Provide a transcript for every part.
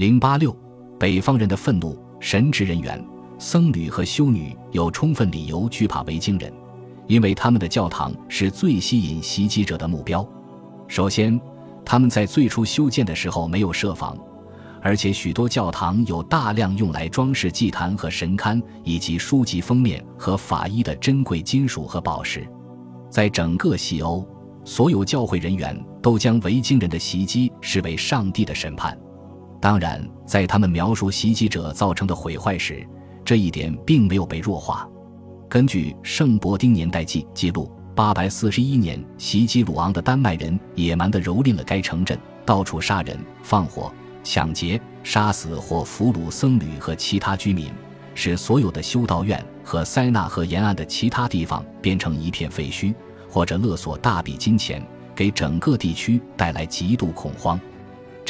零八六，北方人的愤怒，神职人员、僧侣和修女有充分理由惧怕维京人，因为他们的教堂是最吸引袭击者的目标。首先，他们在最初修建的时候没有设防，而且许多教堂有大量用来装饰祭坛和神龛以及书籍封面和法衣的珍贵金属和宝石。在整个西欧，所有教会人员都将维京人的袭击视为上帝的审判。当然，在他们描述袭击者造成的毁坏时，这一点并没有被弱化。根据《圣伯丁年代记》记录，八百四十一年袭击鲁昂的丹麦人野蛮地蹂躏了该城镇，到处杀人、放火、抢劫、杀死或俘虏僧侣和其他居民，使所有的修道院和塞纳河沿岸的其他地方变成一片废墟，或者勒索大笔金钱，给整个地区带来极度恐慌。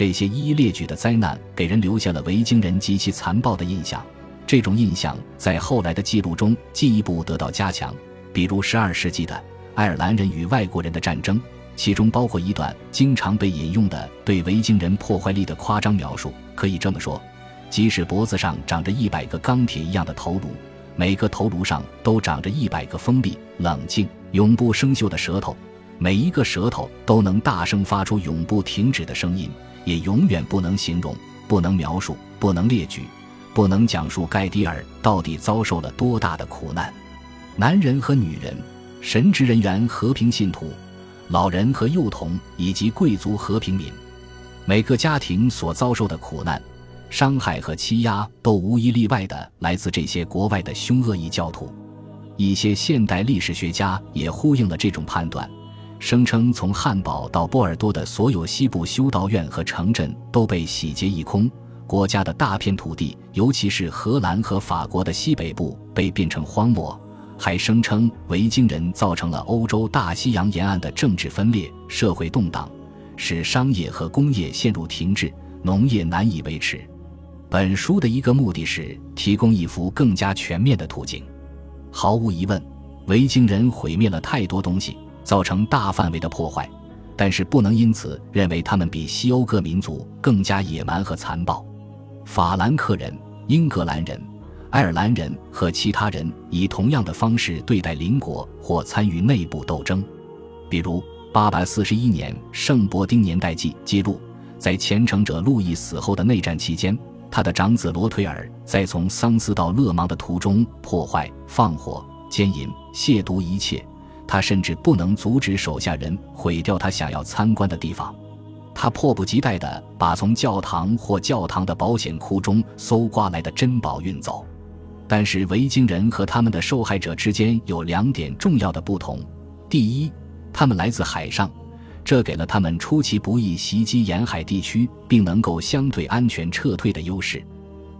这些一一列举的灾难给人留下了维京人极其残暴的印象。这种印象在后来的记录中进一步得到加强，比如12世纪的爱尔兰人与外国人的战争，其中包括一段经常被引用的对维京人破坏力的夸张描述。可以这么说，即使脖子上长着一百个钢铁一样的头颅，每个头颅上都长着一百个锋利、冷静、永不生锈的舌头，每一个舌头都能大声发出永不停止的声音。也永远不能形容、不能描述、不能列举、不能讲述盖迪尔到底遭受了多大的苦难。男人和女人、神职人员、和平信徒、老人和幼童以及贵族和平民，每个家庭所遭受的苦难、伤害和欺压都无一例外的来自这些国外的凶恶异教徒。一些现代历史学家也呼应了这种判断。声称从汉堡到波尔多的所有西部修道院和城镇都被洗劫一空，国家的大片土地，尤其是荷兰和法国的西北部，被变成荒漠。还声称维京人造成了欧洲大西洋沿岸的政治分裂、社会动荡，使商业和工业陷入停滞，农业难以维持。本书的一个目的是提供一幅更加全面的图景。毫无疑问，维京人毁灭了太多东西。造成大范围的破坏，但是不能因此认为他们比西欧各民族更加野蛮和残暴。法兰克人、英格兰人、爱尔兰人和其他人以同样的方式对待邻国或参与内部斗争。比如，841年《圣伯丁年代记》记录，在虔诚者路易死后的内战期间，他的长子罗推尔在从桑斯到勒芒的途中破坏、放火、奸淫、亵渎一切。他甚至不能阻止手下人毁掉他想要参观的地方，他迫不及待地把从教堂或教堂的保险库中搜刮来的珍宝运走。但是维京人和他们的受害者之间有两点重要的不同：第一，他们来自海上，这给了他们出其不意袭击沿海地区并能够相对安全撤退的优势；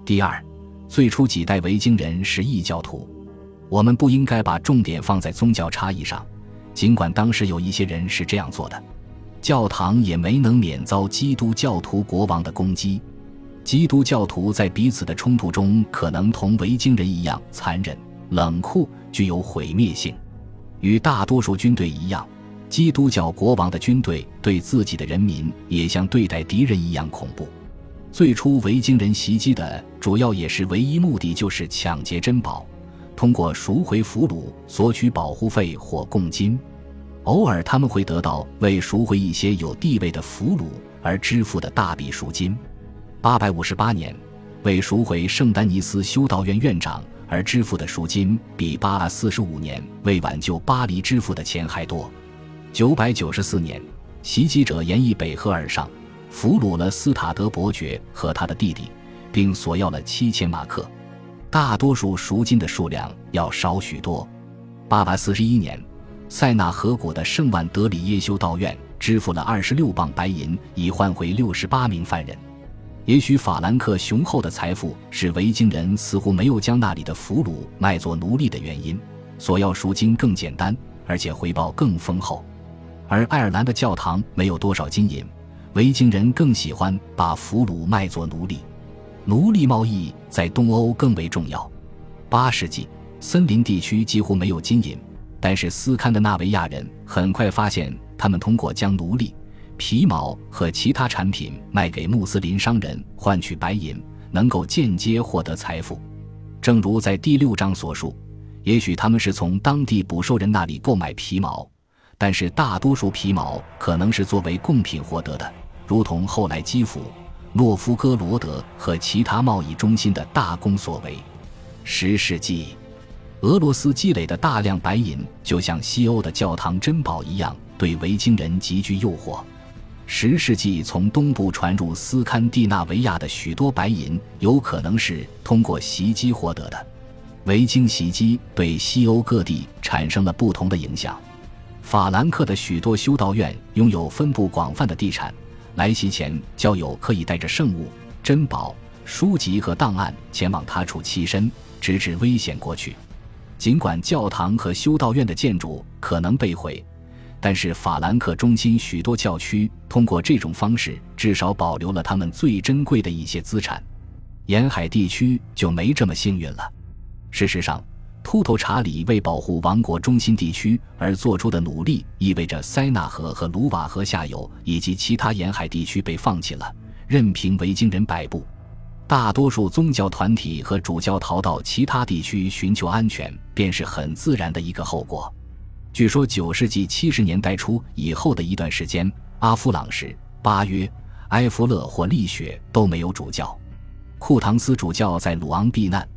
第二，最初几代维京人是异教徒。我们不应该把重点放在宗教差异上，尽管当时有一些人是这样做的。教堂也没能免遭基督教徒国王的攻击。基督教徒在彼此的冲突中，可能同维京人一样残忍、冷酷，具有毁灭性。与大多数军队一样，基督教国王的军队对自己的人民也像对待敌人一样恐怖。最初维京人袭击的主要也是唯一目的就是抢劫珍宝。通过赎回俘虏索取保护费或贡金，偶尔他们会得到为赎回一些有地位的俘虏而支付的大笔赎金。八百五十八年，为赎回圣丹尼斯修道院院长而支付的赎金比八四十五年为挽救巴黎支付的钱还多。九百九十四年，袭击者沿以北河而上，俘虏了斯塔德伯爵和他的弟弟，并索要了七千马克。大多数赎金的数量要少许多。八百四十一年，塞纳河谷的圣万德里耶修道院支付了二十六磅白银，以换回六十八名犯人。也许法兰克雄厚的财富是维京人似乎没有将那里的俘虏卖作奴隶的原因，索要赎金更简单，而且回报更丰厚。而爱尔兰的教堂没有多少金银，维京人更喜欢把俘虏卖作奴隶。奴隶贸易在东欧更为重要。八世纪，森林地区几乎没有金银，但是斯堪的纳维亚人很快发现，他们通过将奴隶，皮毛和其他产品卖给穆斯林商人换取白银，能够间接获得财富。正如在第六章所述，也许他们是从当地捕兽人那里购买皮毛，但是大多数皮毛可能是作为贡品获得的，如同后来基辅、诺夫哥罗德和其他贸易中心的大公所为。十世纪，俄罗斯积累的大量白银，就像西欧的教堂珍宝一样，对维京人极具诱惑。十世纪从东部传入斯堪的纳维亚的许多白银，有可能是通过袭击获得的。维京袭击对西欧各地产生了不同的影响。法兰克的许多修道院拥有分布广泛的地产，来袭前教友可以带着圣物、珍宝、书籍和档案前往他处栖身，直至危险过去。尽管教堂和修道院的建筑可能被毁。但是法兰克中心许多教区通过这种方式，至少保留了他们最珍贵的一些资产。沿海地区就没这么幸运了。事实上，秃头查理为保护王国中心地区而做出的努力，意味着塞纳河和卢瓦河下游以及其他沿海地区被放弃了，任凭维京人摆布。大多数宗教团体和主教逃到其他地区寻求安全，便是很自然的一个后果。据说，九世纪七十年代初以后的一段时间，阿夫朗什、巴约、埃弗勒或利雪都没有主教。库唐斯主教在鲁昂避难，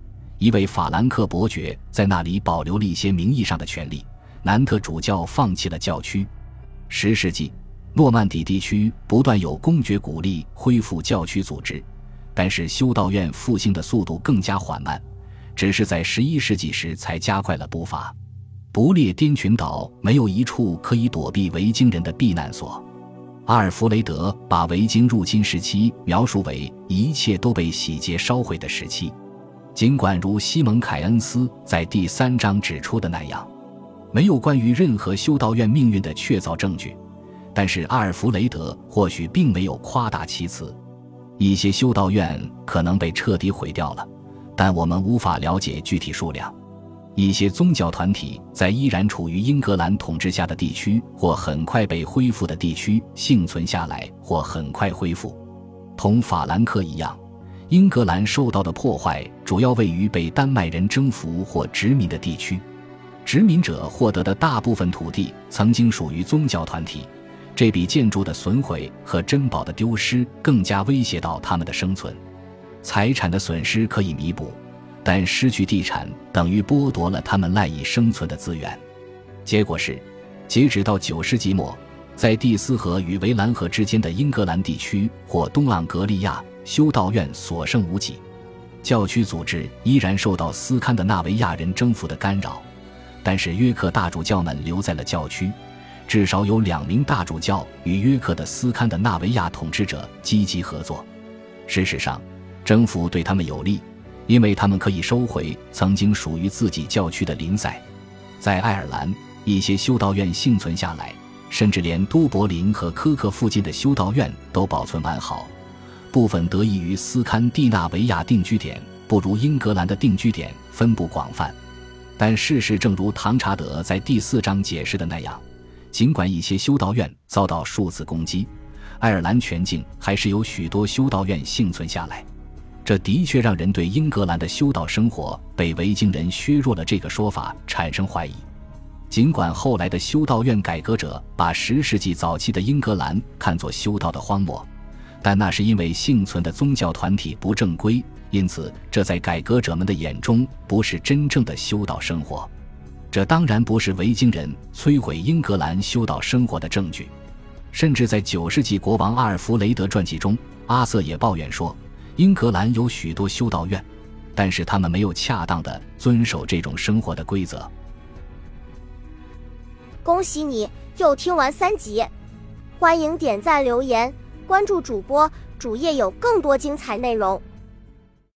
一位法兰克伯爵在那里保留了一些名义上的权利。南特主教放弃了教区。十世纪，诺曼底地区不断有公爵鼓励恢复教区组织，但是修道院复兴的速度更加缓慢，只是在十一世纪时才加快了步伐。不列颠群岛没有一处可以躲避维京人的避难所。阿尔弗雷德把维京入侵时期描述为一切都被洗劫烧毁的时期，尽管如西蒙凯恩斯在第三章指出的那样，没有关于任何修道院命运的确凿证据，但是阿尔弗雷德或许并没有夸大其词。一些修道院可能被彻底毁掉了，但我们无法了解具体数量。一些宗教团体在依然处于英格兰统治下的地区或很快被恢复的地区幸存下来，或很快恢复。同法兰克一样，英格兰受到的破坏主要位于被丹麦人征服或殖民的地区。殖民者获得的大部分土地曾经属于宗教团体，这比建筑的损毁和珍宝的丢失更加威胁到他们的生存。财产的损失可以弥补。但失去地产等于剥夺了他们赖以生存的资源，结果是，截止到九世纪末，在蒂斯河与维兰河之间的英格兰地区或东盎格利亚，修道院所剩无几。教区组织依然受到斯堪的纳维亚人征服的干扰，但是约克大主教们留在了教区，至少有两名大主教与约克的斯堪的纳维亚统治者积极合作。事实上，征服对他们有利。因为他们可以收回曾经属于自己教区的林塞，在爱尔兰，一些修道院幸存下来，甚至连都柏林和科克附近的修道院都保存完好。部分得益于斯堪的纳维亚定居点不如英格兰的定居点分布广泛，但事实正如唐查德在第四章解释的那样，尽管一些修道院遭到数次攻击，爱尔兰全境还是有许多修道院幸存下来。这的确让人对英格兰的修道生活被维京人削弱了这个说法产生怀疑。尽管后来的修道院改革者把十世纪早期的英格兰看作修道的荒漠，但那是因为幸存的宗教团体不正规，因此这在改革者们的眼中不是真正的修道生活。这当然不是维京人摧毁英格兰修道生活的证据。甚至在九世纪国王阿尔弗雷德传记中，阿瑟也抱怨说。英格兰有许多修道院，但是他们没有恰当的遵守这种生活的规则。恭喜你又听完三集，欢迎点赞、留言、关注主播，主页有更多精彩内容。